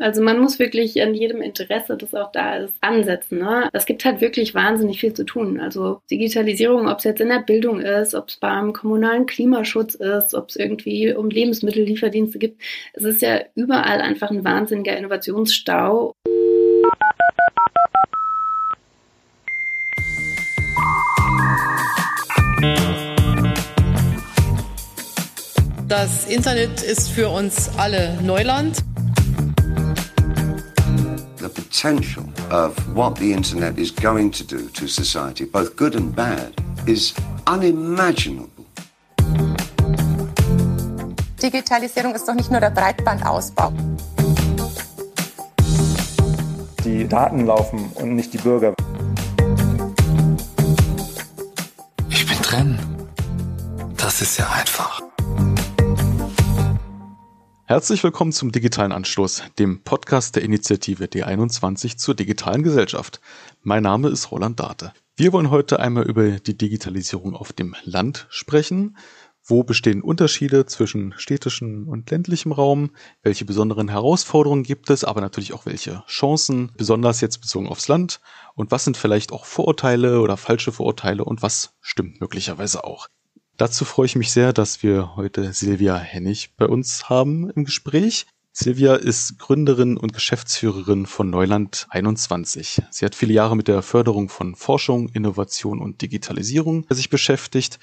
Also man muss wirklich an jedem Interesse, das auch da ist, ansetzen. Ne? Es gibt halt wirklich wahnsinnig viel zu tun. Also Digitalisierung, ob es jetzt in der Bildung ist, ob es beim kommunalen Klimaschutz ist, ob es irgendwie um Lebensmittellieferdienste gibt. Es ist ja überall einfach ein wahnsinniger Innovationsstau. Das Internet ist für uns alle Neuland. The potential of what the internet is going to do to society, both good and bad, is unimaginable. Digitalisierung ist doch nicht nur der Breitbandausbau. Die Daten laufen und nicht die Bürger. Ich bin drin. Das ist ja einfach. Herzlich willkommen zum Digitalen Anstoß, dem Podcast der Initiative D21 zur digitalen Gesellschaft. Mein Name ist Roland Date. Wir wollen heute einmal über die Digitalisierung auf dem Land sprechen. Wo bestehen Unterschiede zwischen städtischem und ländlichem Raum? Welche besonderen Herausforderungen gibt es, aber natürlich auch welche Chancen, besonders jetzt bezogen aufs Land? Und was sind vielleicht auch Vorurteile oder falsche Vorurteile und was stimmt möglicherweise auch? Dazu freue ich mich sehr, dass wir heute Silvia Hennig bei uns haben im Gespräch. Silvia ist Gründerin und Geschäftsführerin von Neuland 21. Sie hat viele Jahre mit der Förderung von Forschung, Innovation und Digitalisierung sich beschäftigt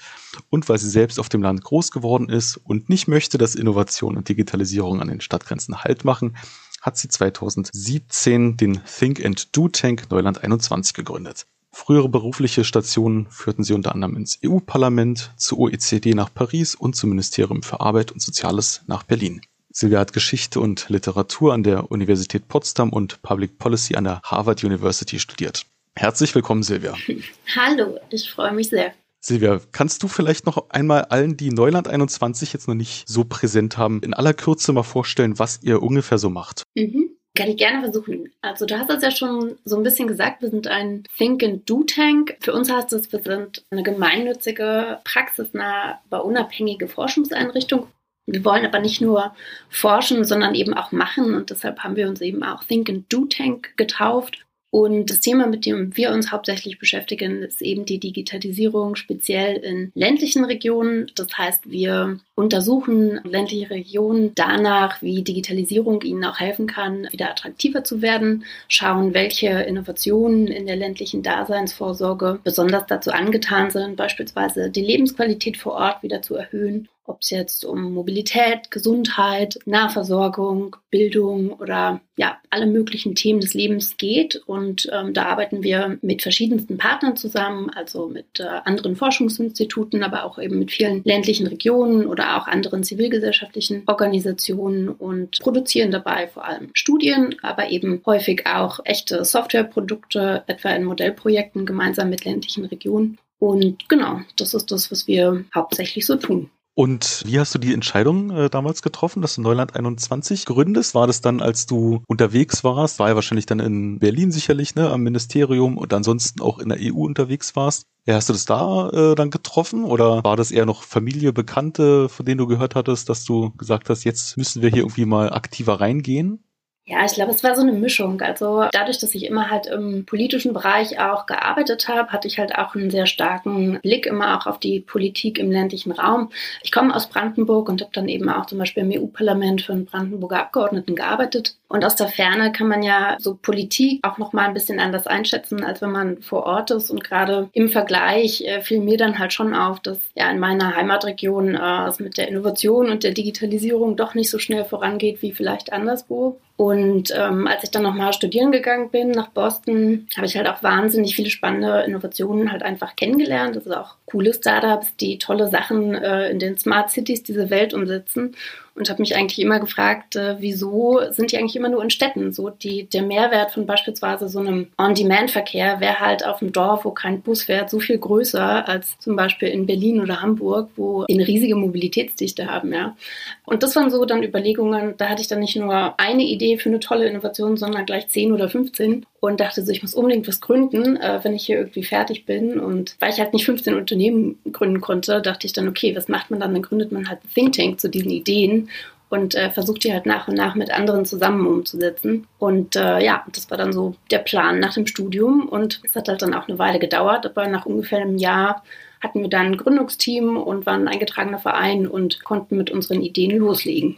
und weil sie selbst auf dem Land groß geworden ist und nicht möchte, dass Innovation und Digitalisierung an den Stadtgrenzen Halt machen, hat sie 2017 den Think and Do Tank Neuland 21 gegründet. Frühere berufliche Stationen führten sie unter anderem ins EU-Parlament, zur OECD nach Paris und zum Ministerium für Arbeit und Soziales nach Berlin. Silvia hat Geschichte und Literatur an der Universität Potsdam und Public Policy an der Harvard University studiert. Herzlich willkommen, Silvia. Hallo, ich freue mich sehr. Silvia, kannst du vielleicht noch einmal allen, die Neuland 21 jetzt noch nicht so präsent haben, in aller Kürze mal vorstellen, was ihr ungefähr so macht? Mhm. Kann ich gerne versuchen. Also du hast es ja schon so ein bisschen gesagt, wir sind ein Think and Do Tank. Für uns heißt es, wir sind eine gemeinnützige, praxisnahe, aber unabhängige Forschungseinrichtung. Wir wollen aber nicht nur forschen, sondern eben auch machen und deshalb haben wir uns eben auch Think and Do Tank getauft. Und das Thema, mit dem wir uns hauptsächlich beschäftigen, ist eben die Digitalisierung, speziell in ländlichen Regionen. Das heißt, wir untersuchen ländliche Regionen danach, wie Digitalisierung ihnen auch helfen kann, wieder attraktiver zu werden, schauen, welche Innovationen in der ländlichen Daseinsvorsorge besonders dazu angetan sind, beispielsweise die Lebensqualität vor Ort wieder zu erhöhen ob es jetzt um Mobilität, Gesundheit, Nahversorgung, Bildung oder ja, alle möglichen Themen des Lebens geht. Und ähm, da arbeiten wir mit verschiedensten Partnern zusammen, also mit äh, anderen Forschungsinstituten, aber auch eben mit vielen ländlichen Regionen oder auch anderen zivilgesellschaftlichen Organisationen und produzieren dabei vor allem Studien, aber eben häufig auch echte Softwareprodukte, etwa in Modellprojekten gemeinsam mit ländlichen Regionen. Und genau, das ist das, was wir hauptsächlich so tun. Und wie hast du die Entscheidung äh, damals getroffen, dass du Neuland 21 gründest? War das dann, als du unterwegs warst? War ja wahrscheinlich dann in Berlin sicherlich, ne, am Ministerium und ansonsten auch in der EU unterwegs warst. Ja, hast du das da äh, dann getroffen oder war das eher noch Familie, Bekannte, von denen du gehört hattest, dass du gesagt hast, jetzt müssen wir hier irgendwie mal aktiver reingehen? Ja, ich glaube, es war so eine Mischung. Also dadurch, dass ich immer halt im politischen Bereich auch gearbeitet habe, hatte ich halt auch einen sehr starken Blick immer auch auf die Politik im ländlichen Raum. Ich komme aus Brandenburg und habe dann eben auch zum Beispiel im EU-Parlament für einen Brandenburger Abgeordneten gearbeitet. Und aus der Ferne kann man ja so Politik auch noch mal ein bisschen anders einschätzen, als wenn man vor Ort ist. Und gerade im Vergleich äh, fiel mir dann halt schon auf, dass ja in meiner Heimatregion äh, es mit der Innovation und der Digitalisierung doch nicht so schnell vorangeht wie vielleicht anderswo. Und ähm, als ich dann nochmal studieren gegangen bin nach Boston, habe ich halt auch wahnsinnig viele spannende Innovationen halt einfach kennengelernt. Das ist auch coole Startups, die tolle Sachen äh, in den Smart Cities diese Welt umsetzen und habe mich eigentlich immer gefragt, äh, wieso sind die eigentlich immer nur in Städten? So die, der Mehrwert von beispielsweise so einem On-Demand-Verkehr wäre halt auf dem Dorf, wo kein Bus fährt, so viel größer als zum Beispiel in Berlin oder Hamburg, wo die eine riesige Mobilitätsdichte haben, ja. Und das waren so dann Überlegungen, da hatte ich dann nicht nur eine Idee für eine tolle Innovation, sondern gleich 10 oder 15 und dachte so, ich muss unbedingt was gründen, äh, wenn ich hier irgendwie fertig bin. Und weil ich halt nicht 15 Unternehmen gründen konnte, dachte ich dann, okay, was macht man dann? Dann gründet man halt Think Tank zu diesen Ideen und äh, versucht die halt nach und nach mit anderen zusammen umzusetzen. Und äh, ja, das war dann so der Plan nach dem Studium und es hat halt dann auch eine Weile gedauert, aber nach ungefähr einem Jahr hatten wir dann ein Gründungsteam und waren ein eingetragener Verein und konnten mit unseren Ideen loslegen.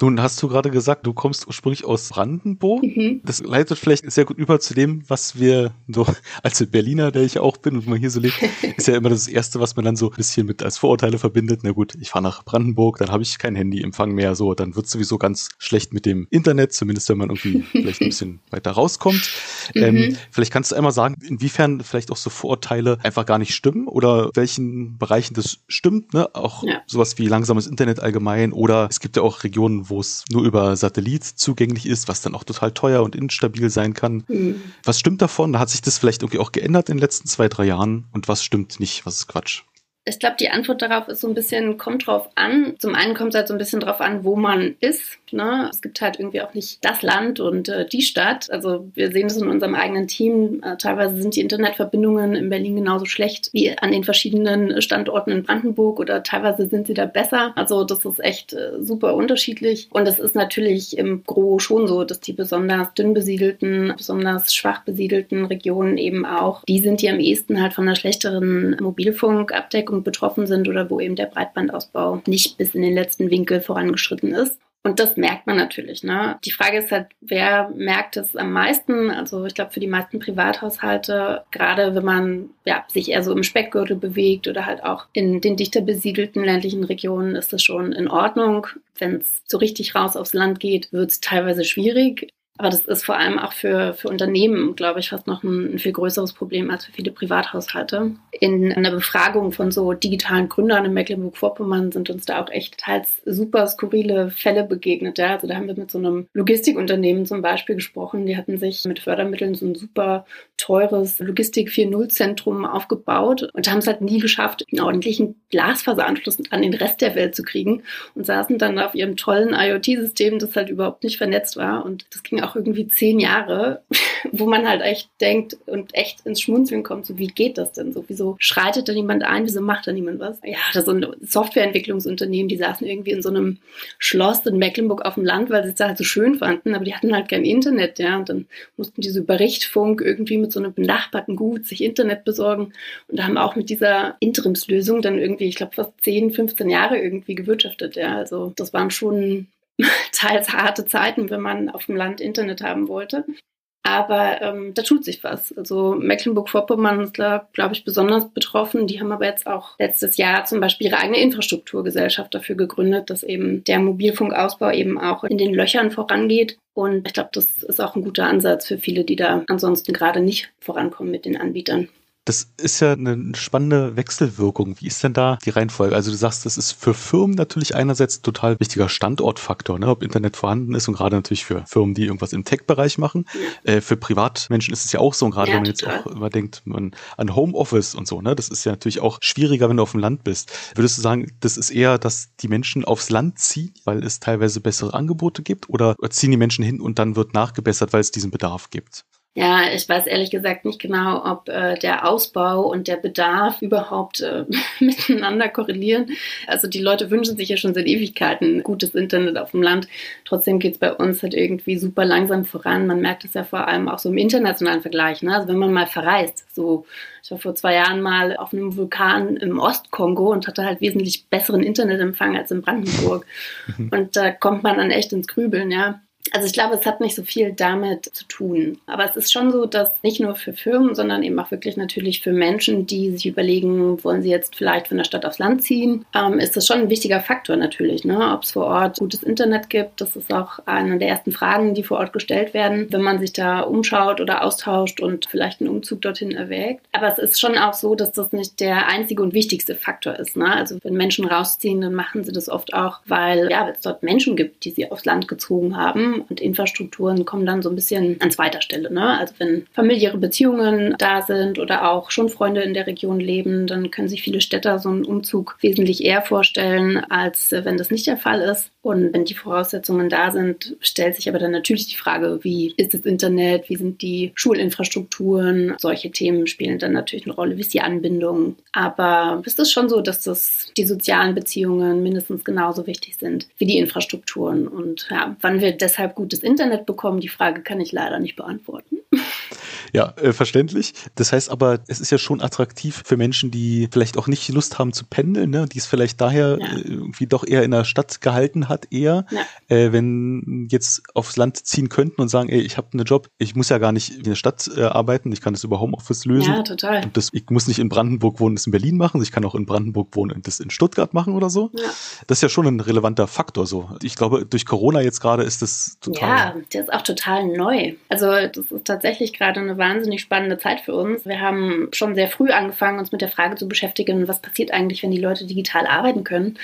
Nun hast du gerade gesagt, du kommst ursprünglich aus Brandenburg. Mhm. Das leitet vielleicht sehr gut über zu dem, was wir so als Berliner, der ich auch bin und man hier so lebt, ist ja immer das Erste, was man dann so ein bisschen mit als Vorurteile verbindet. Na gut, ich fahre nach Brandenburg, dann habe ich kein Handyempfang mehr, so, dann wird sowieso ganz schlecht mit dem Internet, zumindest wenn man irgendwie vielleicht ein bisschen weiter rauskommt. Mhm. Ähm, vielleicht kannst du einmal sagen, inwiefern vielleicht auch so Vorurteile einfach gar nicht stimmen oder welchen Bereichen das stimmt, ne? Auch ja. sowas wie langsames Internet allgemein oder es gibt ja auch Regionen, wo es nur über Satellit zugänglich ist, was dann auch total teuer und instabil sein kann. Mhm. Was stimmt davon? Hat sich das vielleicht irgendwie auch geändert in den letzten zwei, drei Jahren? Und was stimmt nicht? Was ist Quatsch? Ich glaube, die Antwort darauf ist so ein bisschen, kommt drauf an. Zum einen kommt es halt so ein bisschen drauf an, wo man ist. Ne? Es gibt halt irgendwie auch nicht das Land und äh, die Stadt. Also wir sehen es in unserem eigenen Team. Äh, teilweise sind die Internetverbindungen in Berlin genauso schlecht wie an den verschiedenen Standorten in Brandenburg oder teilweise sind sie da besser. Also das ist echt äh, super unterschiedlich. Und es ist natürlich im Gro schon so, dass die besonders dünn besiedelten, besonders schwach besiedelten Regionen eben auch, die sind die am ehesten halt von einer schlechteren Mobilfunkabdeckung Bevölkerung betroffen sind oder wo eben der Breitbandausbau nicht bis in den letzten Winkel vorangeschritten ist. Und das merkt man natürlich. Ne? Die Frage ist halt, wer merkt es am meisten? Also ich glaube, für die meisten Privathaushalte, gerade wenn man ja, sich eher so im Speckgürtel bewegt oder halt auch in den dichter besiedelten ländlichen Regionen, ist das schon in Ordnung. Wenn es so richtig raus aufs Land geht, wird es teilweise schwierig. Aber das ist vor allem auch für, für Unternehmen, glaube ich, fast noch ein, ein, viel größeres Problem als für viele Privathaushalte. In einer Befragung von so digitalen Gründern in Mecklenburg-Vorpommern sind uns da auch echt teils super skurrile Fälle begegnet. Ja? Also da haben wir mit so einem Logistikunternehmen zum Beispiel gesprochen. Die hatten sich mit Fördermitteln so ein super teures Logistik 4.0-Zentrum aufgebaut und haben es halt nie geschafft, einen ordentlichen Glasfaseranschluss an den Rest der Welt zu kriegen und saßen dann auf ihrem tollen IoT-System, das halt überhaupt nicht vernetzt war. Und das ging auch irgendwie zehn Jahre, wo man halt echt denkt und echt ins Schmunzeln kommt, so wie geht das denn so? Wieso schreitet da niemand ein? Wieso macht da niemand was? Ja, das sind Softwareentwicklungsunternehmen, die saßen irgendwie in so einem Schloss in Mecklenburg auf dem Land, weil sie es da halt so schön fanden, aber die hatten halt kein Internet, ja, und dann mussten diese über Richtfunk irgendwie mit so einem benachbarten Gut sich Internet besorgen und haben auch mit dieser Interimslösung dann irgendwie, ich glaube, fast 10, 15 Jahre irgendwie gewirtschaftet, ja, also das waren schon teils harte Zeiten, wenn man auf dem Land Internet haben wollte. Aber ähm, da tut sich was. Also Mecklenburg-Vorpommern ist da, glaube ich, besonders betroffen. Die haben aber jetzt auch letztes Jahr zum Beispiel ihre eigene Infrastrukturgesellschaft dafür gegründet, dass eben der Mobilfunkausbau eben auch in den Löchern vorangeht. Und ich glaube, das ist auch ein guter Ansatz für viele, die da ansonsten gerade nicht vorankommen mit den Anbietern. Das ist ja eine spannende Wechselwirkung. Wie ist denn da die Reihenfolge? Also du sagst, das ist für Firmen natürlich einerseits ein total wichtiger Standortfaktor, ne? ob Internet vorhanden ist und gerade natürlich für Firmen, die irgendwas im Tech-Bereich machen. Ja. Äh, für Privatmenschen ist es ja auch so und gerade ja, wenn man total. jetzt auch immer denkt man an Homeoffice und so, ne? das ist ja natürlich auch schwieriger, wenn du auf dem Land bist. Würdest du sagen, das ist eher, dass die Menschen aufs Land ziehen, weil es teilweise bessere Angebote gibt oder ziehen die Menschen hin und dann wird nachgebessert, weil es diesen Bedarf gibt? Ja, ich weiß ehrlich gesagt nicht genau, ob äh, der Ausbau und der Bedarf überhaupt äh, miteinander korrelieren. Also die Leute wünschen sich ja schon seit Ewigkeiten gutes Internet auf dem Land. Trotzdem geht's bei uns halt irgendwie super langsam voran. Man merkt es ja vor allem auch so im internationalen Vergleich. Ne? Also wenn man mal verreist, so ich war vor zwei Jahren mal auf einem Vulkan im Ostkongo und hatte halt wesentlich besseren Internetempfang als in Brandenburg. und da kommt man dann echt ins Grübeln, ja. Also ich glaube, es hat nicht so viel damit zu tun. Aber es ist schon so, dass nicht nur für Firmen, sondern eben auch wirklich natürlich für Menschen, die sich überlegen, wollen sie jetzt vielleicht von der Stadt aufs Land ziehen, ähm, ist das schon ein wichtiger Faktor natürlich. Ne? Ob es vor Ort gutes Internet gibt, das ist auch eine der ersten Fragen, die vor Ort gestellt werden, wenn man sich da umschaut oder austauscht und vielleicht einen Umzug dorthin erwägt. Aber es ist schon auch so, dass das nicht der einzige und wichtigste Faktor ist. Ne? Also wenn Menschen rausziehen, dann machen sie das oft auch, weil ja, es dort Menschen gibt, die sie aufs Land gezogen haben und Infrastrukturen kommen dann so ein bisschen an zweiter Stelle. Ne? Also wenn familiäre Beziehungen da sind oder auch schon Freunde in der Region leben, dann können sich viele Städter so einen Umzug wesentlich eher vorstellen, als wenn das nicht der Fall ist. Und wenn die Voraussetzungen da sind, stellt sich aber dann natürlich die Frage, wie ist das Internet, wie sind die Schulinfrastrukturen, solche Themen spielen dann natürlich eine Rolle, wie ist die Anbindung. Aber es ist schon so, dass das die sozialen Beziehungen mindestens genauso wichtig sind wie die Infrastrukturen. Und ja, wann wir deshalb gutes Internet bekommen, die Frage kann ich leider nicht beantworten. Ja, äh, verständlich. Das heißt aber, es ist ja schon attraktiv für Menschen, die vielleicht auch nicht Lust haben zu pendeln, ne? die es vielleicht daher ja. äh, irgendwie doch eher in der Stadt gehalten hat, eher. Ja. Äh, wenn jetzt aufs Land ziehen könnten und sagen, ey, ich habe einen Job, ich muss ja gar nicht in der Stadt äh, arbeiten, ich kann das über Homeoffice lösen. Ja, total. Und das, ich muss nicht in Brandenburg wohnen, das in Berlin machen, ich kann auch in Brandenburg wohnen und das in Stuttgart machen oder so. Ja. Das ist ja schon ein relevanter Faktor so. Ich glaube, durch Corona jetzt gerade ist das total. Ja, der ist auch total neu. Also das ist tatsächlich gerade eine wahnsinnig spannende Zeit für uns. Wir haben schon sehr früh angefangen, uns mit der Frage zu beschäftigen, was passiert eigentlich, wenn die Leute digital arbeiten können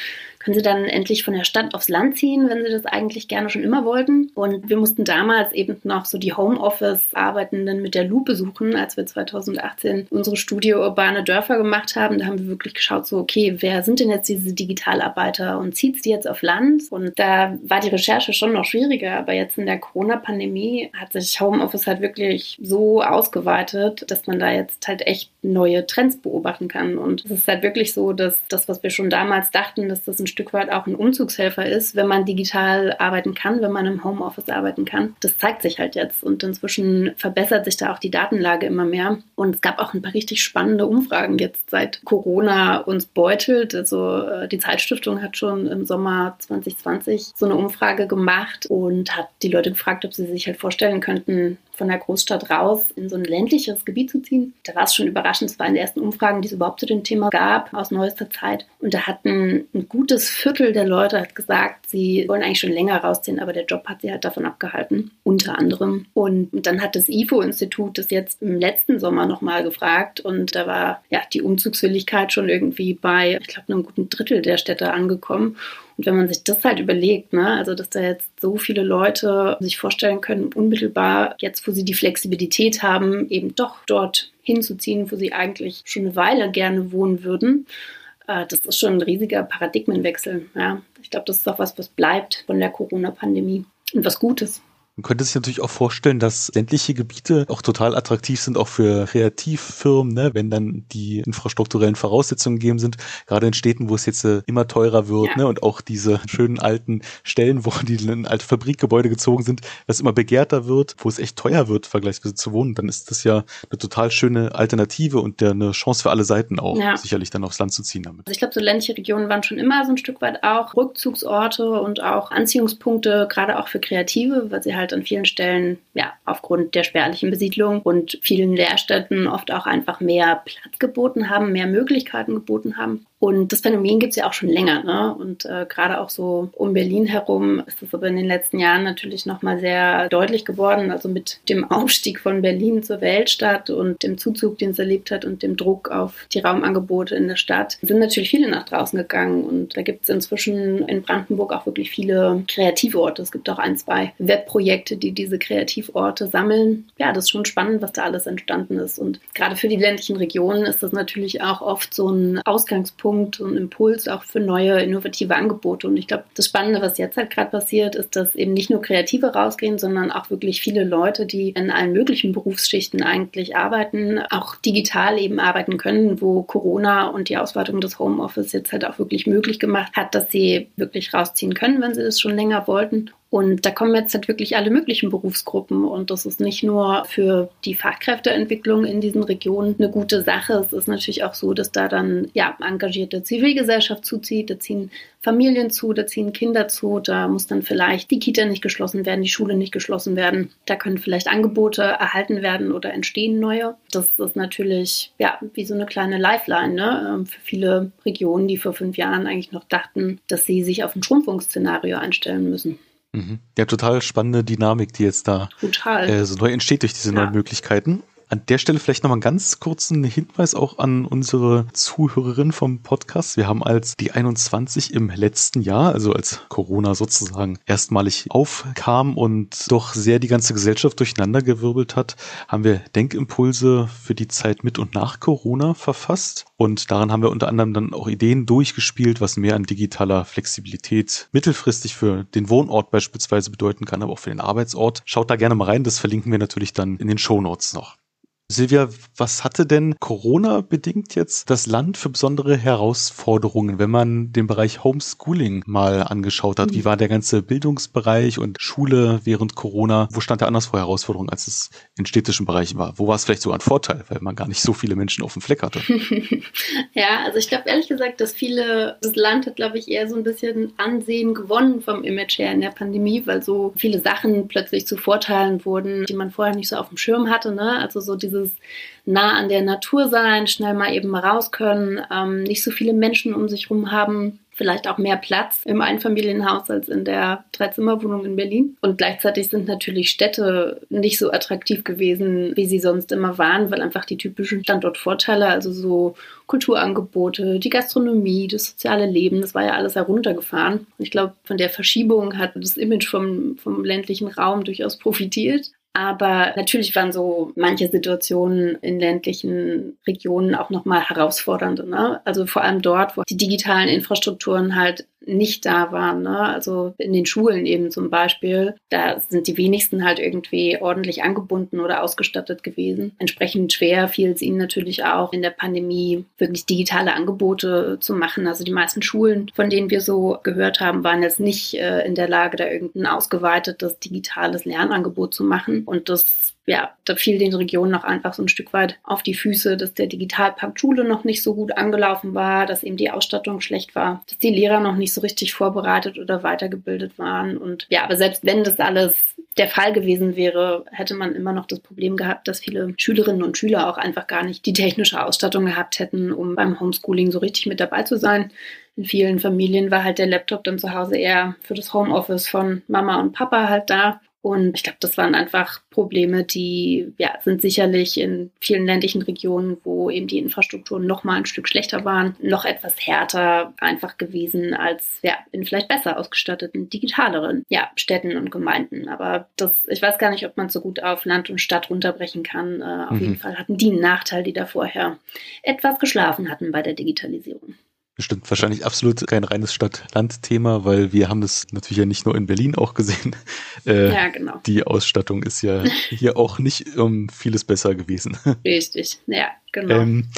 können sie dann endlich von der Stadt aufs Land ziehen, wenn sie das eigentlich gerne schon immer wollten. Und wir mussten damals eben noch so die Homeoffice-Arbeitenden mit der Lupe suchen, als wir 2018 unsere Studie Urbane Dörfer gemacht haben. Da haben wir wirklich geschaut, so, okay, wer sind denn jetzt diese Digitalarbeiter und zieht die jetzt auf Land? Und da war die Recherche schon noch schwieriger, aber jetzt in der Corona-Pandemie hat sich Homeoffice halt wirklich so ausgeweitet, dass man da jetzt halt echt neue Trends beobachten kann. Und es ist halt wirklich so, dass das, was wir schon damals dachten, dass das ein Stück weit auch ein Umzugshelfer ist, wenn man digital arbeiten kann, wenn man im Homeoffice arbeiten kann. Das zeigt sich halt jetzt und inzwischen verbessert sich da auch die Datenlage immer mehr. Und es gab auch ein paar richtig spannende Umfragen jetzt seit Corona uns beutelt. Also äh, die Zeitstiftung hat schon im Sommer 2020 so eine Umfrage gemacht und hat die Leute gefragt, ob sie sich halt vorstellen könnten, von der Großstadt raus in so ein ländliches Gebiet zu ziehen. Da war es schon überraschend. Es war in den ersten Umfragen, die es überhaupt zu dem Thema gab, aus neuester Zeit. Und da hatten ein gutes Viertel der Leute hat gesagt, sie wollen eigentlich schon länger rausziehen, aber der Job hat sie halt davon abgehalten, unter anderem. Und dann hat das IFO-Institut das jetzt im letzten Sommer nochmal gefragt und da war ja die Umzugswilligkeit schon irgendwie bei, ich glaube, einem guten Drittel der Städte angekommen. Und wenn man sich das halt überlegt, ne, also dass da jetzt so viele Leute sich vorstellen können, unmittelbar jetzt, wo sie die Flexibilität haben, eben doch dort hinzuziehen, wo sie eigentlich schon eine Weile gerne wohnen würden, äh, das ist schon ein riesiger Paradigmenwechsel. Ja. Ich glaube, das ist auch was, was bleibt von der Corona-Pandemie und was Gutes. Man könnte sich natürlich auch vorstellen, dass sämtliche Gebiete auch total attraktiv sind, auch für Kreativfirmen, ne? wenn dann die infrastrukturellen Voraussetzungen gegeben sind. Gerade in Städten, wo es jetzt äh, immer teurer wird ja. ne? und auch diese schönen alten Stellen, wo die in alte Fabrikgebäude gezogen sind, was immer begehrter wird, wo es echt teuer wird, vergleichsweise zu wohnen, dann ist das ja eine total schöne Alternative und der eine Chance für alle Seiten auch, ja. sicherlich dann aufs Land zu ziehen damit. Also ich glaube, so ländliche Regionen waren schon immer so ein Stück weit auch Rückzugsorte und auch Anziehungspunkte, gerade auch für Kreative, weil sie halt halt an vielen Stellen, ja, aufgrund der spärlichen Besiedlung und vielen Leerstätten oft auch einfach mehr Platz geboten haben, mehr Möglichkeiten geboten haben. Und das Phänomen gibt es ja auch schon länger. Ne? Und äh, gerade auch so um Berlin herum ist das aber in den letzten Jahren natürlich nochmal sehr deutlich geworden. Also mit dem Aufstieg von Berlin zur Weltstadt und dem Zuzug, den es erlebt hat und dem Druck auf die Raumangebote in der Stadt, sind natürlich viele nach draußen gegangen. Und da gibt es inzwischen in Brandenburg auch wirklich viele Kreativorte. Es gibt auch ein, zwei Webprojekte, die diese Kreativorte sammeln. Ja, das ist schon spannend, was da alles entstanden ist. Und gerade für die ländlichen Regionen ist das natürlich auch oft so ein Ausgangspunkt Ansatzpunkt und Impuls auch für neue innovative Angebote. Und ich glaube, das Spannende, was jetzt halt gerade passiert, ist, dass eben nicht nur Kreative rausgehen, sondern auch wirklich viele Leute, die in allen möglichen Berufsschichten eigentlich arbeiten, auch digital eben arbeiten können, wo Corona und die Ausweitung des Homeoffice jetzt halt auch wirklich möglich gemacht hat, dass sie wirklich rausziehen können, wenn sie das schon länger wollten und da kommen jetzt halt wirklich alle möglichen Berufsgruppen. Und das ist nicht nur für die Fachkräfteentwicklung in diesen Regionen eine gute Sache. Es ist natürlich auch so, dass da dann ja engagierte Zivilgesellschaft zuzieht. Da ziehen Familien zu, da ziehen Kinder zu. Da muss dann vielleicht die Kita nicht geschlossen werden, die Schule nicht geschlossen werden. Da können vielleicht Angebote erhalten werden oder entstehen neue. Das ist natürlich ja wie so eine kleine Lifeline ne? Ähm, für viele Regionen, die vor fünf Jahren eigentlich noch dachten, dass sie sich auf ein Schrumpfungsszenario einstellen müssen. Mhm. Ja, total spannende Dynamik, die jetzt da total. Äh, so neu entsteht durch diese ja. neuen Möglichkeiten. An der Stelle vielleicht nochmal einen ganz kurzen Hinweis auch an unsere Zuhörerin vom Podcast. Wir haben als die 21 im letzten Jahr, also als Corona sozusagen erstmalig aufkam und doch sehr die ganze Gesellschaft durcheinandergewirbelt hat, haben wir Denkimpulse für die Zeit mit und nach Corona verfasst. Und daran haben wir unter anderem dann auch Ideen durchgespielt, was mehr an digitaler Flexibilität mittelfristig für den Wohnort beispielsweise bedeuten kann, aber auch für den Arbeitsort. Schaut da gerne mal rein, das verlinken wir natürlich dann in den Show Notes noch. Silvia, was hatte denn Corona bedingt jetzt das Land für besondere Herausforderungen, wenn man den Bereich Homeschooling mal angeschaut hat? Wie war der ganze Bildungsbereich und Schule während Corona? Wo stand er anders vor Herausforderungen, als es in städtischen Bereichen war? Wo war es vielleicht sogar ein Vorteil, weil man gar nicht so viele Menschen auf dem Fleck hatte? ja, also ich glaube ehrlich gesagt, dass viele, das Land hat, glaube ich, eher so ein bisschen Ansehen gewonnen vom Image her in der Pandemie, weil so viele Sachen plötzlich zu Vorteilen wurden, die man vorher nicht so auf dem Schirm hatte. Ne? Also so diese dieses nah an der Natur sein, schnell mal eben raus können, ähm, nicht so viele Menschen um sich herum haben, vielleicht auch mehr Platz im Einfamilienhaus als in der Dreizimmerwohnung in Berlin. Und gleichzeitig sind natürlich Städte nicht so attraktiv gewesen, wie sie sonst immer waren, weil einfach die typischen Standortvorteile, also so Kulturangebote, die Gastronomie, das soziale Leben, das war ja alles heruntergefahren. Und ich glaube, von der Verschiebung hat das Image vom, vom ländlichen Raum durchaus profitiert. Aber natürlich waren so manche Situationen in ländlichen Regionen auch nochmal herausfordernd. Ne? Also vor allem dort, wo die digitalen Infrastrukturen halt nicht da waren. Ne? Also in den Schulen eben zum Beispiel, da sind die wenigsten halt irgendwie ordentlich angebunden oder ausgestattet gewesen. Entsprechend schwer fiel es ihnen natürlich auch in der Pandemie wirklich digitale Angebote zu machen. Also die meisten Schulen, von denen wir so gehört haben, waren jetzt nicht äh, in der Lage, da irgendein ausgeweitetes digitales Lernangebot zu machen. Und das ja, da fiel den Regionen noch einfach so ein Stück weit auf die Füße, dass der Digitalpakt Schule noch nicht so gut angelaufen war, dass eben die Ausstattung schlecht war, dass die Lehrer noch nicht so richtig vorbereitet oder weitergebildet waren. Und ja, aber selbst wenn das alles der Fall gewesen wäre, hätte man immer noch das Problem gehabt, dass viele Schülerinnen und Schüler auch einfach gar nicht die technische Ausstattung gehabt hätten, um beim Homeschooling so richtig mit dabei zu sein. In vielen Familien war halt der Laptop dann zu Hause eher für das Homeoffice von Mama und Papa halt da. Und ich glaube, das waren einfach Probleme, die ja, sind sicherlich in vielen ländlichen Regionen, wo eben die Infrastrukturen noch mal ein Stück schlechter waren, noch etwas härter einfach gewesen als ja, in vielleicht besser ausgestatteten, digitaleren ja, Städten und Gemeinden. Aber das, ich weiß gar nicht, ob man so gut auf Land und Stadt runterbrechen kann. Äh, auf mhm. jeden Fall hatten die einen Nachteil, die da vorher etwas geschlafen hatten bei der Digitalisierung. Bestimmt wahrscheinlich absolut kein reines Stadt-Land-Thema, weil wir haben das natürlich ja nicht nur in Berlin auch gesehen. Äh, ja, genau. Die Ausstattung ist ja hier auch nicht um vieles besser gewesen. Richtig, ja, genau. Ähm,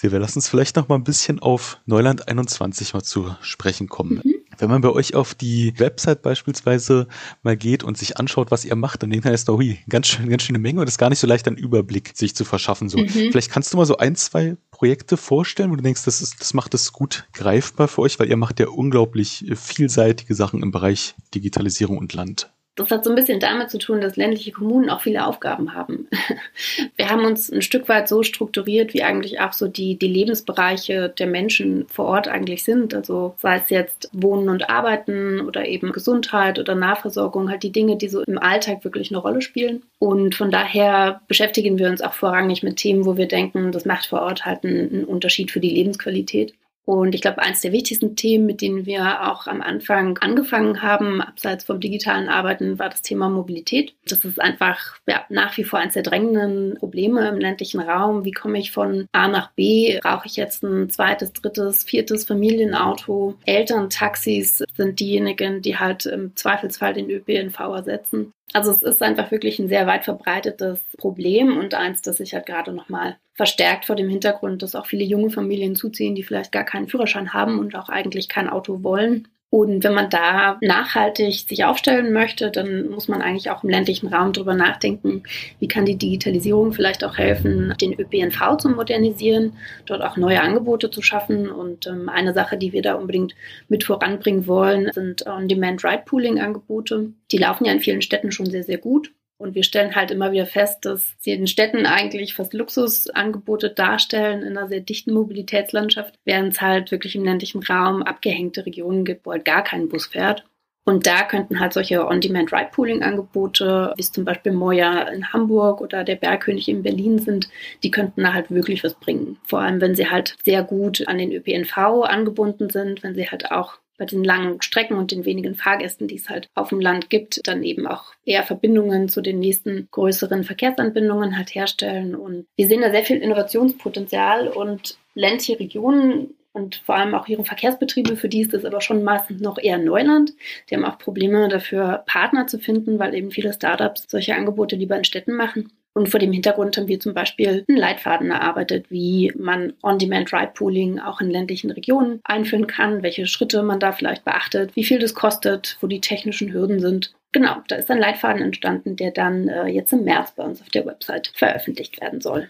wir lassen uns vielleicht noch mal ein bisschen auf Neuland 21 mal zu sprechen kommen. Mhm. Wenn man bei euch auf die Website beispielsweise mal geht und sich anschaut, was ihr macht, dann denkt man erst, oh, ganz schön, ganz schöne Menge und es ist gar nicht so leicht, einen Überblick sich zu verschaffen. So, mhm. vielleicht kannst du mal so ein, zwei Projekte vorstellen, wo du denkst, das ist, das macht es gut greifbar für euch, weil ihr macht ja unglaublich vielseitige Sachen im Bereich Digitalisierung und Land. Das hat so ein bisschen damit zu tun, dass ländliche Kommunen auch viele Aufgaben haben. Wir haben uns ein Stück weit so strukturiert, wie eigentlich auch so die, die Lebensbereiche der Menschen vor Ort eigentlich sind. Also sei es jetzt Wohnen und Arbeiten oder eben Gesundheit oder Nahversorgung, halt die Dinge, die so im Alltag wirklich eine Rolle spielen. Und von daher beschäftigen wir uns auch vorrangig mit Themen, wo wir denken, das macht vor Ort halt einen, einen Unterschied für die Lebensqualität. Und ich glaube, eines der wichtigsten Themen, mit denen wir auch am Anfang angefangen haben, abseits vom digitalen Arbeiten, war das Thema Mobilität. Das ist einfach ja, nach wie vor eines der drängenden Probleme im ländlichen Raum. Wie komme ich von A nach B? Brauche ich jetzt ein zweites, drittes, viertes Familienauto? Eltern, Taxis sind diejenigen, die halt im Zweifelsfall den ÖPNV ersetzen. Also es ist einfach wirklich ein sehr weit verbreitetes Problem und eins, das sich halt gerade nochmal verstärkt vor dem Hintergrund, dass auch viele junge Familien zuziehen, die vielleicht gar keinen Führerschein haben und auch eigentlich kein Auto wollen und wenn man da nachhaltig sich aufstellen möchte, dann muss man eigentlich auch im ländlichen Raum darüber nachdenken, wie kann die Digitalisierung vielleicht auch helfen, den ÖPNV zu modernisieren, dort auch neue Angebote zu schaffen. Und ähm, eine Sache, die wir da unbedingt mit voranbringen wollen, sind On-Demand-Ride-Pooling-Angebote. Die laufen ja in vielen Städten schon sehr, sehr gut. Und wir stellen halt immer wieder fest, dass sie in Städten eigentlich fast Luxusangebote darstellen in einer sehr dichten Mobilitätslandschaft, während es halt wirklich im ländlichen Raum abgehängte Regionen gibt, wo halt gar kein Bus fährt. Und da könnten halt solche On-Demand-Ride-Pooling-Angebote, wie es zum Beispiel Moja in Hamburg oder der Bergkönig in Berlin sind, die könnten da halt wirklich was bringen. Vor allem, wenn sie halt sehr gut an den ÖPNV angebunden sind, wenn sie halt auch bei den langen Strecken und den wenigen Fahrgästen, die es halt auf dem Land gibt, dann eben auch eher Verbindungen zu den nächsten größeren Verkehrsanbindungen halt herstellen. Und wir sehen da sehr viel Innovationspotenzial und ländliche Regionen und vor allem auch ihre Verkehrsbetriebe, für die ist das aber schon meistens noch eher Neuland. Die haben auch Probleme dafür, Partner zu finden, weil eben viele Startups solche Angebote lieber in Städten machen. Und vor dem Hintergrund haben wir zum Beispiel einen Leitfaden erarbeitet, wie man On-Demand-Ride-Pooling auch in ländlichen Regionen einführen kann, welche Schritte man da vielleicht beachtet, wie viel das kostet, wo die technischen Hürden sind. Genau, da ist ein Leitfaden entstanden, der dann äh, jetzt im März bei uns auf der Website veröffentlicht werden soll.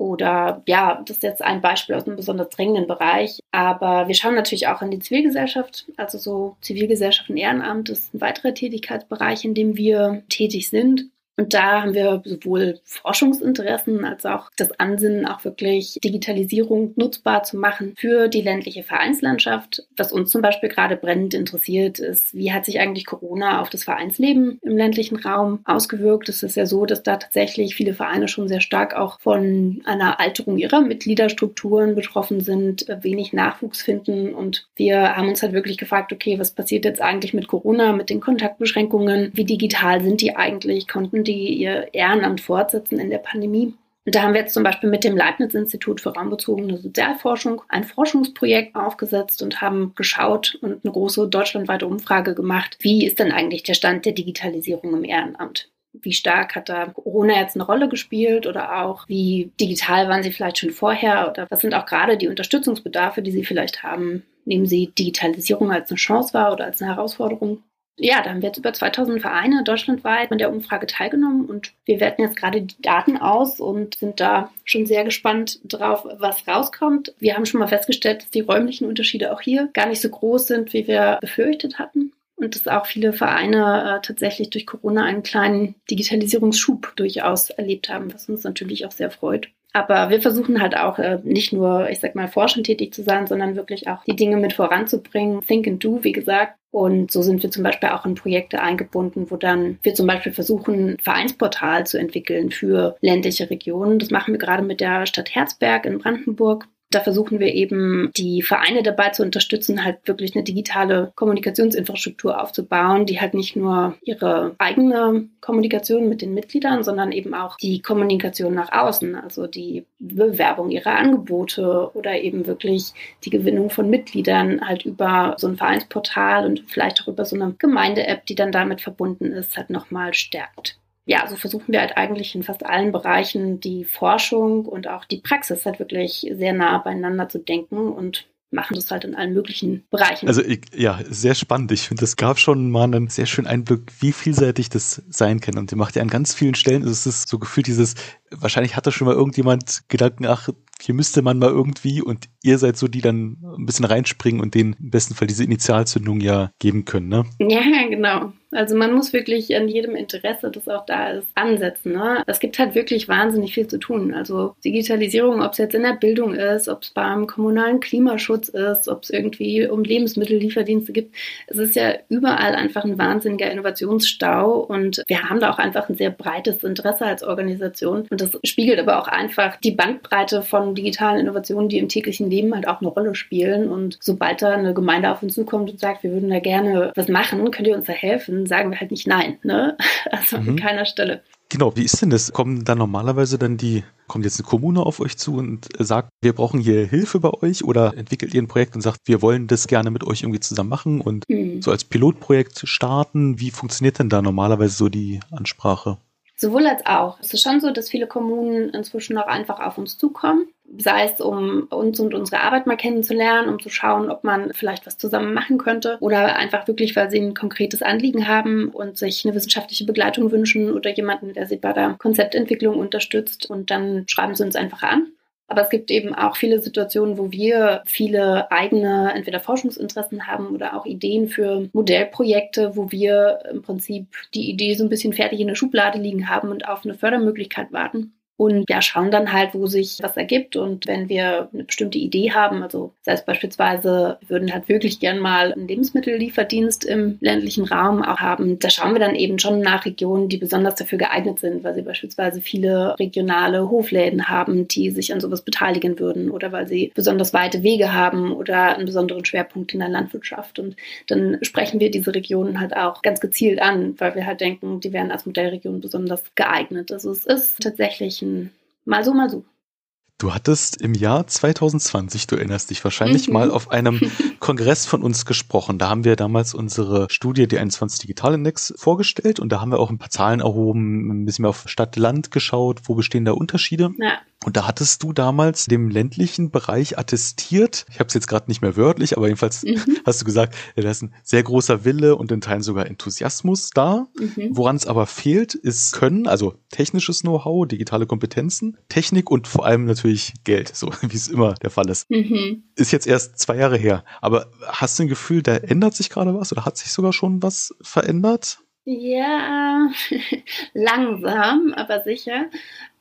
Oder ja, das ist jetzt ein Beispiel aus einem besonders drängenden Bereich. Aber wir schauen natürlich auch in die Zivilgesellschaft. Also so Zivilgesellschaft und Ehrenamt ist ein weiterer Tätigkeitsbereich, in dem wir tätig sind. Und da haben wir sowohl Forschungsinteressen als auch das Ansinnen, auch wirklich Digitalisierung nutzbar zu machen für die ländliche Vereinslandschaft. Was uns zum Beispiel gerade brennend interessiert, ist, wie hat sich eigentlich Corona auf das Vereinsleben im ländlichen Raum ausgewirkt? Es ist ja so, dass da tatsächlich viele Vereine schon sehr stark auch von einer Alterung ihrer Mitgliederstrukturen betroffen sind, wenig Nachwuchs finden. Und wir haben uns halt wirklich gefragt, okay, was passiert jetzt eigentlich mit Corona, mit den Kontaktbeschränkungen? Wie digital sind die eigentlich? Konnten ihr Ehrenamt fortsetzen in der Pandemie. Und da haben wir jetzt zum Beispiel mit dem Leibniz-Institut für raumbezogene Sozialforschung ein Forschungsprojekt aufgesetzt und haben geschaut und eine große deutschlandweite Umfrage gemacht, wie ist denn eigentlich der Stand der Digitalisierung im Ehrenamt? Wie stark hat da Corona jetzt eine Rolle gespielt oder auch wie digital waren Sie vielleicht schon vorher oder was sind auch gerade die Unterstützungsbedarfe, die Sie vielleicht haben? Nehmen Sie Digitalisierung als eine Chance wahr oder als eine Herausforderung? Ja, da haben wir jetzt über 2000 Vereine deutschlandweit an der Umfrage teilgenommen und wir werten jetzt gerade die Daten aus und sind da schon sehr gespannt drauf, was rauskommt. Wir haben schon mal festgestellt, dass die räumlichen Unterschiede auch hier gar nicht so groß sind, wie wir befürchtet hatten. Und dass auch viele Vereine äh, tatsächlich durch Corona einen kleinen Digitalisierungsschub durchaus erlebt haben, was uns natürlich auch sehr freut. Aber wir versuchen halt auch äh, nicht nur, ich sag mal, forschend tätig zu sein, sondern wirklich auch die Dinge mit voranzubringen. Think and do, wie gesagt. Und so sind wir zum Beispiel auch in Projekte eingebunden, wo dann wir zum Beispiel versuchen, ein Vereinsportal zu entwickeln für ländliche Regionen. Das machen wir gerade mit der Stadt Herzberg in Brandenburg. Da versuchen wir eben, die Vereine dabei zu unterstützen, halt wirklich eine digitale Kommunikationsinfrastruktur aufzubauen, die halt nicht nur ihre eigene Kommunikation mit den Mitgliedern, sondern eben auch die Kommunikation nach außen, also die Bewerbung ihrer Angebote oder eben wirklich die Gewinnung von Mitgliedern halt über so ein Vereinsportal und vielleicht auch über so eine Gemeinde-App, die dann damit verbunden ist, halt nochmal stärkt ja, so versuchen wir halt eigentlich in fast allen Bereichen die Forschung und auch die Praxis halt wirklich sehr nah beieinander zu denken und machen das halt in allen möglichen Bereichen. Also ich, ja, sehr spannend. Ich finde, es gab schon mal einen sehr schönen Einblick, wie vielseitig das sein kann. Und die macht ja an ganz vielen Stellen, es ist so gefühlt dieses, wahrscheinlich hatte schon mal irgendjemand Gedanken, ach, hier müsste man mal irgendwie und ihr seid so, die dann ein bisschen reinspringen und denen im besten Fall diese Initialzündung ja geben können, ne? Ja, genau. Also man muss wirklich an jedem Interesse, das auch da ist, ansetzen. Ne? Es gibt halt wirklich wahnsinnig viel zu tun. Also Digitalisierung, ob es jetzt in der Bildung ist, ob es beim kommunalen Klimaschutz ist, ob es irgendwie um Lebensmittellieferdienste gibt. Es ist ja überall einfach ein wahnsinniger Innovationsstau und wir haben da auch einfach ein sehr breites Interesse als Organisation. Und das spiegelt aber auch einfach die Bandbreite von digitalen Innovationen, die im täglichen Leben halt auch eine Rolle spielen. Und sobald da eine Gemeinde auf uns zukommt und sagt, wir würden da gerne was machen, könnt ihr uns da helfen? Sagen wir halt nicht nein, ne? Also mhm. an keiner Stelle. Genau, wie ist denn das? Kommen dann normalerweise dann die, kommt jetzt eine Kommune auf euch zu und sagt, wir brauchen hier Hilfe bei euch oder entwickelt ihr ein Projekt und sagt, wir wollen das gerne mit euch irgendwie zusammen machen und mhm. so als Pilotprojekt starten? Wie funktioniert denn da normalerweise so die Ansprache? Sowohl als auch. Es ist schon so, dass viele Kommunen inzwischen auch einfach auf uns zukommen, sei es um uns und unsere Arbeit mal kennenzulernen, um zu schauen, ob man vielleicht was zusammen machen könnte oder einfach wirklich, weil sie ein konkretes Anliegen haben und sich eine wissenschaftliche Begleitung wünschen oder jemanden, der sie bei der Konzeptentwicklung unterstützt und dann schreiben sie uns einfach an. Aber es gibt eben auch viele Situationen, wo wir viele eigene entweder Forschungsinteressen haben oder auch Ideen für Modellprojekte, wo wir im Prinzip die Idee so ein bisschen fertig in der Schublade liegen haben und auf eine Fördermöglichkeit warten. Und ja, schauen dann halt, wo sich was ergibt. Und wenn wir eine bestimmte Idee haben, also das heißt beispielsweise, wir würden halt wirklich gern mal einen Lebensmittellieferdienst im ländlichen Raum auch haben, da schauen wir dann eben schon nach Regionen, die besonders dafür geeignet sind, weil sie beispielsweise viele regionale Hofläden haben, die sich an sowas beteiligen würden oder weil sie besonders weite Wege haben oder einen besonderen Schwerpunkt in der Landwirtschaft. Und dann sprechen wir diese Regionen halt auch ganz gezielt an, weil wir halt denken, die wären als Modellregion besonders geeignet. Also es ist tatsächlich ein mal so, mal so. Du hattest im Jahr 2020, du erinnerst dich wahrscheinlich, mhm. mal auf einem Kongress von uns gesprochen. Da haben wir damals unsere Studie, die 21 Digital Index, vorgestellt und da haben wir auch ein paar Zahlen erhoben, ein bisschen mehr auf Stadt-Land geschaut, wo bestehen da Unterschiede. Ja. Und da hattest du damals dem ländlichen Bereich attestiert, ich habe es jetzt gerade nicht mehr wörtlich, aber jedenfalls mhm. hast du gesagt, da ist ein sehr großer Wille und in Teilen sogar Enthusiasmus da. Mhm. Woran es aber fehlt, ist Können, also technisches Know-how, digitale Kompetenzen, Technik und vor allem natürlich Geld, so wie es immer der Fall ist. Mhm. Ist jetzt erst zwei Jahre her, aber hast du ein Gefühl, da ändert sich gerade was oder hat sich sogar schon was verändert? Ja, langsam, aber sicher.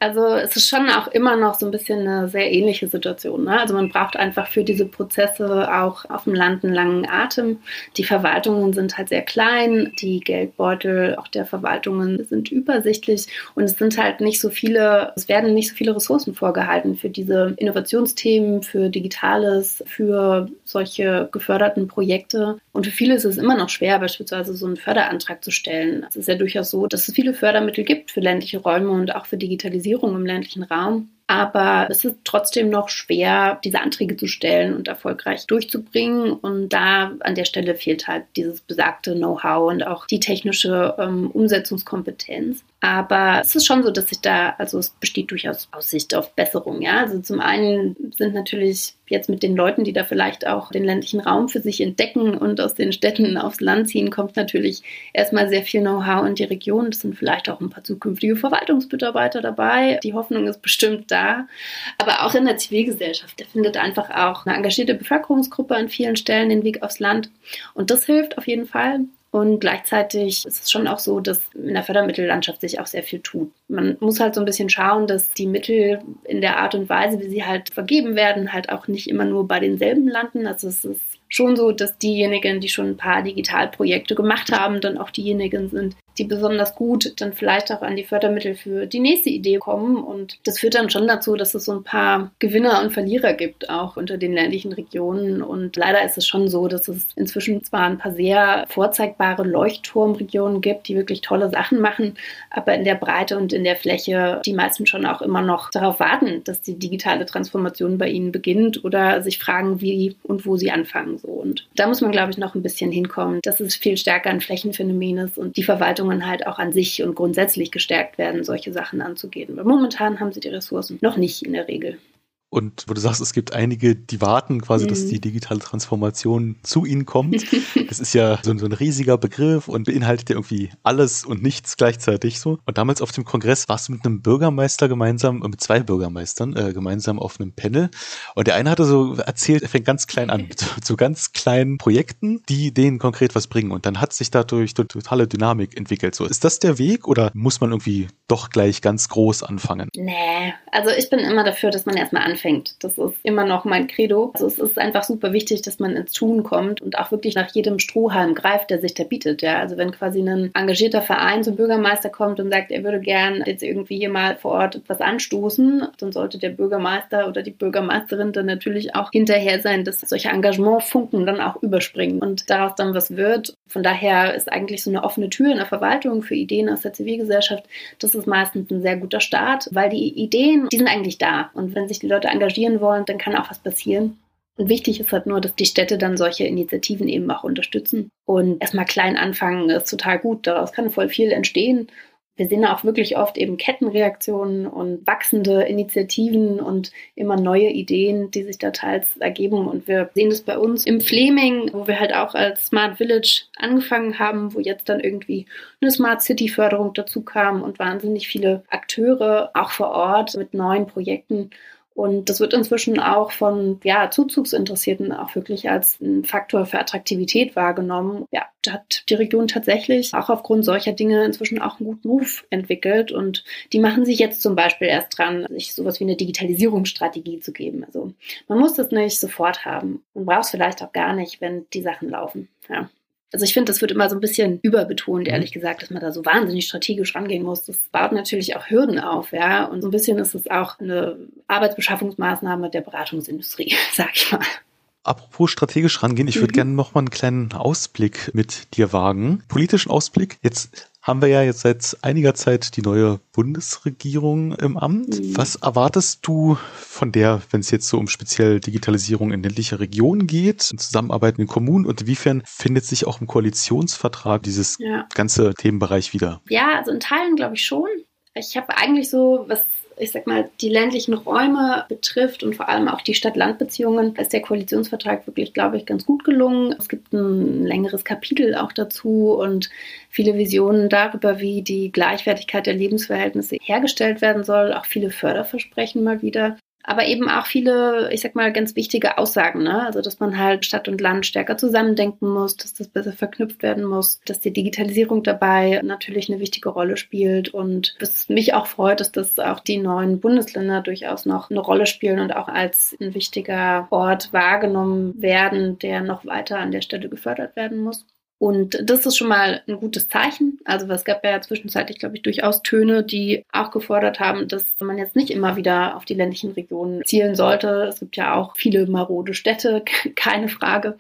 Also es ist schon auch immer noch so ein bisschen eine sehr ähnliche Situation. Ne? Also man braucht einfach für diese Prozesse auch auf dem Land einen langen Atem. Die Verwaltungen sind halt sehr klein, die Geldbeutel auch der Verwaltungen sind übersichtlich und es sind halt nicht so viele, es werden nicht so viele Ressourcen vorgehalten für diese Innovationsthemen, für Digitales, für solche geförderten Projekte. Und für viele ist es immer noch schwer, beispielsweise so einen Förderantrag zu stellen. Es ist ja durchaus so, dass es viele Fördermittel gibt für ländliche Räume und auch für Digitalisierung. Digitalisierung im ländlichen Raum. Aber es ist trotzdem noch schwer, diese Anträge zu stellen und erfolgreich durchzubringen. Und da an der Stelle fehlt halt dieses besagte Know-how und auch die technische ähm, Umsetzungskompetenz. Aber es ist schon so, dass sich da, also es besteht durchaus Aussicht auf Besserung. Ja, also zum einen sind natürlich jetzt mit den Leuten, die da vielleicht auch den ländlichen Raum für sich entdecken und aus den Städten aufs Land ziehen, kommt natürlich erstmal sehr viel Know-how in die Region. Es sind vielleicht auch ein paar zukünftige Verwaltungsmitarbeiter dabei. Die Hoffnung ist bestimmt da. Aber auch in der Zivilgesellschaft, da findet einfach auch eine engagierte Bevölkerungsgruppe an vielen Stellen den Weg aufs Land. Und das hilft auf jeden Fall. Und gleichzeitig ist es schon auch so, dass in der Fördermittellandschaft sich auch sehr viel tut. Man muss halt so ein bisschen schauen, dass die Mittel in der Art und Weise, wie sie halt vergeben werden, halt auch nicht immer nur bei denselben landen. Also es ist schon so, dass diejenigen, die schon ein paar Digitalprojekte gemacht haben, dann auch diejenigen sind, die besonders gut dann vielleicht auch an die Fördermittel für die nächste Idee kommen. Und das führt dann schon dazu, dass es so ein paar Gewinner und Verlierer gibt, auch unter den ländlichen Regionen. Und leider ist es schon so, dass es inzwischen zwar ein paar sehr vorzeigbare Leuchtturmregionen gibt, die wirklich tolle Sachen machen, aber in der Breite und in der Fläche die meisten schon auch immer noch darauf warten, dass die digitale Transformation bei ihnen beginnt oder sich fragen, wie und wo sie anfangen. So. Und da muss man, glaube ich, noch ein bisschen hinkommen, dass es viel stärker ein Flächenphänomen ist und die Verwaltung Verwaltungen halt auch an sich und grundsätzlich gestärkt werden, solche Sachen anzugehen. Weil momentan haben sie die Ressourcen noch nicht in der Regel. Und wo du sagst, es gibt einige, die warten quasi, mhm. dass die digitale Transformation zu ihnen kommt. das ist ja so, so, ein riesiger Begriff und beinhaltet ja irgendwie alles und nichts gleichzeitig so. Und damals auf dem Kongress warst du mit einem Bürgermeister gemeinsam, mit zwei Bürgermeistern äh, gemeinsam auf einem Panel. Und der eine hatte so erzählt, er fängt ganz klein an, mit so ganz kleinen Projekten, die denen konkret was bringen. Und dann hat sich dadurch eine totale Dynamik entwickelt. So, ist das der Weg oder muss man irgendwie doch gleich ganz groß anfangen? Nee, also ich bin immer dafür, dass man erstmal anfängt anfängt. Das ist immer noch mein Credo. Also es ist einfach super wichtig, dass man ins Tun kommt und auch wirklich nach jedem Strohhalm greift, der sich da bietet. Ja, also wenn quasi ein engagierter Verein zum Bürgermeister kommt und sagt, er würde gern jetzt irgendwie hier mal vor Ort etwas anstoßen, dann sollte der Bürgermeister oder die Bürgermeisterin dann natürlich auch hinterher sein, dass solche Engagementfunken dann auch überspringen und daraus dann was wird. Von daher ist eigentlich so eine offene Tür in der Verwaltung für Ideen aus der Zivilgesellschaft, das ist meistens ein sehr guter Start, weil die Ideen, die sind eigentlich da. Und wenn sich die Leute engagieren wollen, dann kann auch was passieren. Und wichtig ist halt nur, dass die Städte dann solche Initiativen eben auch unterstützen. Und erstmal klein anfangen ist total gut. Daraus kann voll viel entstehen wir sehen auch wirklich oft eben Kettenreaktionen und wachsende Initiativen und immer neue Ideen, die sich da teils ergeben. Und wir sehen das bei uns im Fleming, wo wir halt auch als Smart Village angefangen haben, wo jetzt dann irgendwie eine Smart City Förderung dazu kam und wahnsinnig viele Akteure auch vor Ort mit neuen Projekten. Und das wird inzwischen auch von ja, Zuzugsinteressierten auch wirklich als ein Faktor für Attraktivität wahrgenommen. Ja, da hat die Region tatsächlich auch aufgrund solcher Dinge inzwischen auch einen guten Ruf entwickelt. Und die machen sich jetzt zum Beispiel erst dran, sich sowas wie eine Digitalisierungsstrategie zu geben. Also man muss das nicht sofort haben. Man braucht es vielleicht auch gar nicht, wenn die Sachen laufen. Ja. Also ich finde, das wird immer so ein bisschen überbetont, mhm. ehrlich gesagt, dass man da so wahnsinnig strategisch rangehen muss. Das baut natürlich auch Hürden auf, ja. Und so ein bisschen ist es auch eine Arbeitsbeschaffungsmaßnahme der Beratungsindustrie, sag ich mal. Apropos strategisch rangehen, ich würde mhm. gerne noch mal einen kleinen Ausblick mit dir wagen. Politischen Ausblick. Jetzt haben wir ja jetzt seit einiger Zeit die neue Bundesregierung im Amt. Mhm. Was erwartest du von der, wenn es jetzt so um speziell Digitalisierung in ländlicher Regionen geht, Zusammenarbeit in Kommunen und inwiefern findet sich auch im Koalitionsvertrag dieses ja. ganze Themenbereich wieder? Ja, also in Teilen glaube ich schon. Ich habe eigentlich so, was ich sag mal, die ländlichen Räume betrifft und vor allem auch die Stadt-Land-Beziehungen, ist der Koalitionsvertrag wirklich, glaube ich, ganz gut gelungen. Es gibt ein längeres Kapitel auch dazu und viele Visionen darüber, wie die Gleichwertigkeit der Lebensverhältnisse hergestellt werden soll, auch viele Förderversprechen mal wieder aber eben auch viele, ich sag mal, ganz wichtige Aussagen. Ne? Also, dass man halt Stadt und Land stärker zusammendenken muss, dass das besser verknüpft werden muss, dass die Digitalisierung dabei natürlich eine wichtige Rolle spielt und was mich auch freut, ist, dass auch die neuen Bundesländer durchaus noch eine Rolle spielen und auch als ein wichtiger Ort wahrgenommen werden, der noch weiter an der Stelle gefördert werden muss. Und das ist schon mal ein gutes Zeichen. Also es gab ja zwischenzeitlich, glaube ich, durchaus Töne, die auch gefordert haben, dass man jetzt nicht immer wieder auf die ländlichen Regionen zielen sollte. Es gibt ja auch viele marode Städte, keine Frage.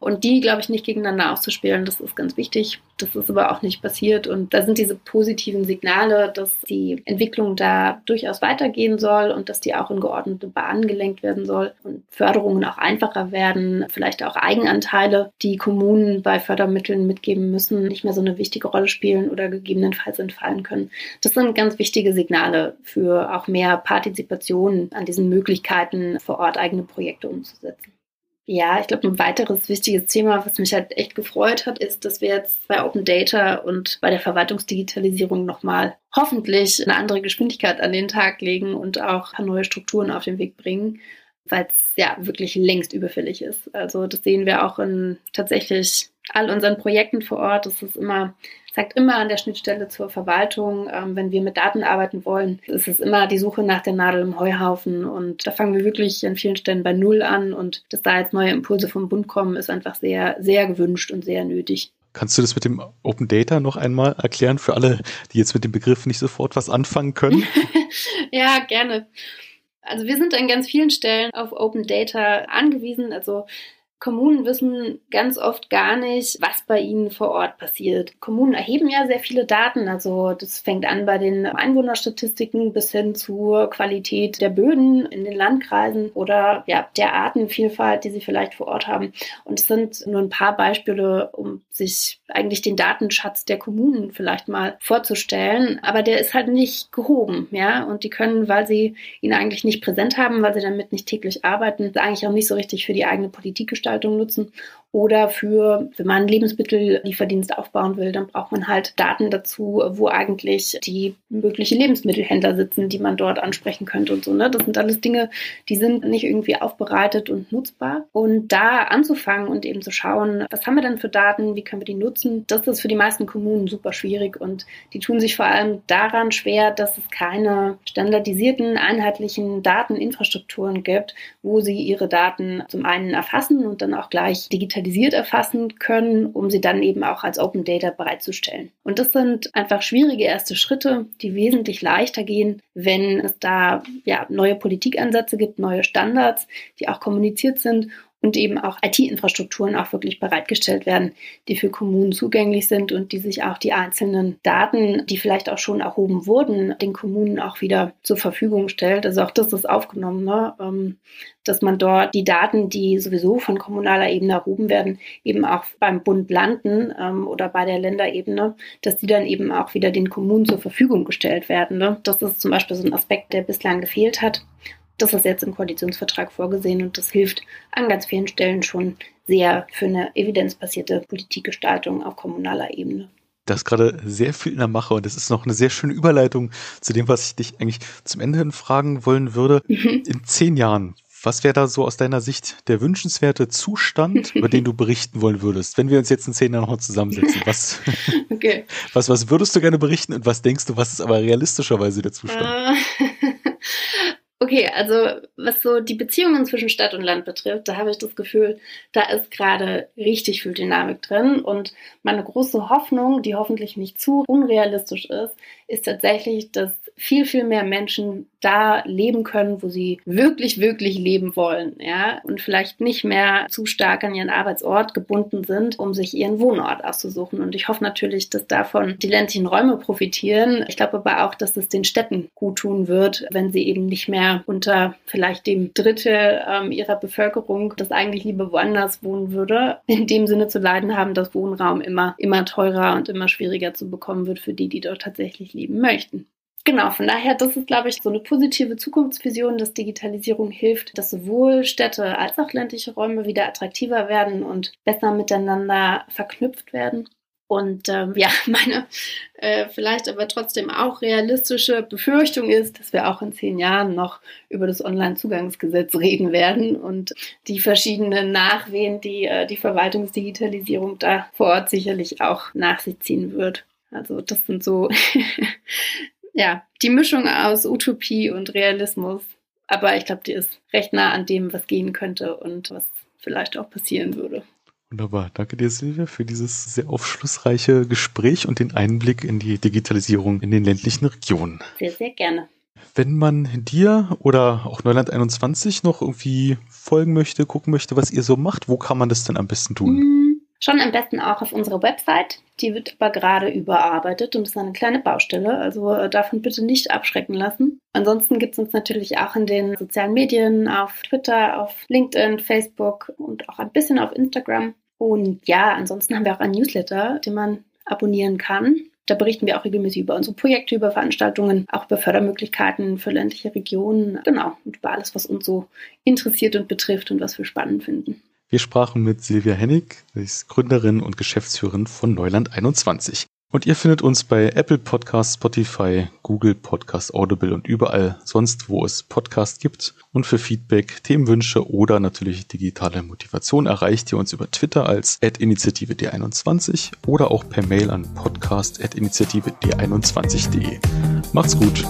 Und die, glaube ich, nicht gegeneinander auszuspielen, das ist ganz wichtig. Das ist aber auch nicht passiert. Und da sind diese positiven Signale, dass die Entwicklung da durchaus weitergehen soll und dass die auch in geordnete Bahnen gelenkt werden soll und Förderungen auch einfacher werden, vielleicht auch Eigenanteile, die Kommunen bei Fördermitteln Mitteln mitgeben müssen, nicht mehr so eine wichtige Rolle spielen oder gegebenenfalls entfallen können. Das sind ganz wichtige Signale für auch mehr Partizipation an diesen Möglichkeiten, vor Ort eigene Projekte umzusetzen. Ja, ich glaube, ein weiteres wichtiges Thema, was mich halt echt gefreut hat, ist, dass wir jetzt bei Open Data und bei der Verwaltungsdigitalisierung nochmal hoffentlich eine andere Geschwindigkeit an den Tag legen und auch ein paar neue Strukturen auf den Weg bringen weil es ja wirklich längst überfällig ist. Also das sehen wir auch in tatsächlich all unseren Projekten vor Ort. Das ist immer, sagt immer an der Schnittstelle zur Verwaltung, ähm, wenn wir mit Daten arbeiten wollen, ist es immer die Suche nach der Nadel im Heuhaufen. Und da fangen wir wirklich an vielen Stellen bei Null an. Und dass da jetzt neue Impulse vom Bund kommen, ist einfach sehr, sehr gewünscht und sehr nötig. Kannst du das mit dem Open Data noch einmal erklären für alle, die jetzt mit dem Begriff nicht sofort was anfangen können? ja, gerne. Also wir sind an ganz vielen Stellen auf Open Data angewiesen. Also Kommunen wissen ganz oft gar nicht, was bei ihnen vor Ort passiert. Kommunen erheben ja sehr viele Daten, also das fängt an bei den Einwohnerstatistiken bis hin zur Qualität der Böden in den Landkreisen oder ja, der Artenvielfalt, die sie vielleicht vor Ort haben. Und es sind nur ein paar Beispiele, um sich eigentlich den Datenschatz der Kommunen vielleicht mal vorzustellen. Aber der ist halt nicht gehoben, ja. Und die können, weil sie ihn eigentlich nicht präsent haben, weil sie damit nicht täglich arbeiten, eigentlich auch nicht so richtig für die eigene Politik gestalten Veranstaltungen nutzen. Oder für, wenn man Lebensmittellieferdienst aufbauen will, dann braucht man halt Daten dazu, wo eigentlich die mögliche Lebensmittelhändler sitzen, die man dort ansprechen könnte und so. Ne? Das sind alles Dinge, die sind nicht irgendwie aufbereitet und nutzbar. Und da anzufangen und eben zu schauen, was haben wir denn für Daten, wie können wir die nutzen, das ist für die meisten Kommunen super schwierig und die tun sich vor allem daran schwer, dass es keine standardisierten, einheitlichen Dateninfrastrukturen gibt, wo sie ihre Daten zum einen erfassen und dann auch gleich digitalisiert erfassen können, um sie dann eben auch als Open Data bereitzustellen. Und das sind einfach schwierige erste Schritte, die wesentlich leichter gehen, wenn es da ja, neue Politikansätze gibt, neue Standards, die auch kommuniziert sind und eben auch IT-Infrastrukturen auch wirklich bereitgestellt werden, die für Kommunen zugänglich sind und die sich auch die einzelnen Daten, die vielleicht auch schon erhoben wurden, den Kommunen auch wieder zur Verfügung stellt. Also auch das ist aufgenommen, ne? Ähm, dass man dort die Daten, die sowieso von kommunaler Ebene erhoben werden, eben auch beim Bund landen ähm, oder bei der Länderebene, dass die dann eben auch wieder den Kommunen zur Verfügung gestellt werden. Ne? Das ist zum Beispiel so ein Aspekt, der bislang gefehlt hat. Das ist jetzt im Koalitionsvertrag vorgesehen und das hilft an ganz vielen Stellen schon sehr für eine evidenzbasierte Politikgestaltung auf kommunaler Ebene. Da ist gerade sehr viel in der Mache und das ist noch eine sehr schöne Überleitung zu dem, was ich dich eigentlich zum Ende hin fragen wollen würde. Mhm. In zehn Jahren, was wäre da so aus deiner Sicht der wünschenswerte Zustand, über den du berichten wollen würdest, wenn wir uns jetzt in zehn Jahren nochmal zusammensetzen? Was, okay. was, was würdest du gerne berichten und was denkst du, was ist aber realistischerweise der Zustand? Uh, Okay, also was so die Beziehungen zwischen Stadt und Land betrifft, da habe ich das Gefühl, da ist gerade richtig viel Dynamik drin. Und meine große Hoffnung, die hoffentlich nicht zu unrealistisch ist, ist tatsächlich, dass viel, viel mehr Menschen da leben können, wo sie wirklich, wirklich leben wollen, ja, und vielleicht nicht mehr zu stark an ihren Arbeitsort gebunden sind, um sich ihren Wohnort auszusuchen. Und ich hoffe natürlich, dass davon die ländlichen Räume profitieren. Ich glaube aber auch, dass es den Städten gut tun wird, wenn sie eben nicht mehr unter vielleicht dem Drittel ähm, ihrer Bevölkerung, das eigentlich lieber woanders wohnen würde, in dem Sinne zu leiden haben, dass Wohnraum immer, immer teurer und immer schwieriger zu bekommen wird für die, die dort tatsächlich leben möchten. Genau, von daher, das ist, glaube ich, so eine positive Zukunftsvision, dass Digitalisierung hilft, dass sowohl Städte als auch ländliche Räume wieder attraktiver werden und besser miteinander verknüpft werden. Und ähm, ja, meine äh, vielleicht aber trotzdem auch realistische Befürchtung ist, dass wir auch in zehn Jahren noch über das Onlinezugangsgesetz reden werden und die verschiedenen Nachwehen, die äh, die Verwaltungsdigitalisierung da vor Ort sicherlich auch nach sich ziehen wird. Also das sind so ja, die Mischung aus Utopie und Realismus. Aber ich glaube, die ist recht nah an dem, was gehen könnte und was vielleicht auch passieren würde. Wunderbar. Danke dir, Silvia, für dieses sehr aufschlussreiche Gespräch und den Einblick in die Digitalisierung in den ländlichen Regionen. Sehr, sehr gerne. Wenn man dir oder auch Neuland 21 noch irgendwie folgen möchte, gucken möchte, was ihr so macht, wo kann man das denn am besten tun? Mm Schon am besten auch auf unserer Website. Die wird aber gerade überarbeitet und ist eine kleine Baustelle. Also äh, davon bitte nicht abschrecken lassen. Ansonsten gibt es uns natürlich auch in den sozialen Medien, auf Twitter, auf LinkedIn, Facebook und auch ein bisschen auf Instagram. Und ja, ansonsten haben wir auch einen Newsletter, den man abonnieren kann. Da berichten wir auch regelmäßig über unsere Projekte, über Veranstaltungen, auch über Fördermöglichkeiten für ländliche Regionen. Genau, und über alles, was uns so interessiert und betrifft und was wir spannend finden. Wir sprachen mit Silvia Hennig, sie ist Gründerin und Geschäftsführerin von Neuland 21. Und ihr findet uns bei Apple Podcasts, Spotify, Google Podcasts, Audible und überall sonst, wo es Podcasts gibt. Und für Feedback, Themenwünsche oder natürlich digitale Motivation erreicht ihr uns über Twitter als Initiative D21 oder auch per Mail an podcast.initiative D21.de. Macht's gut!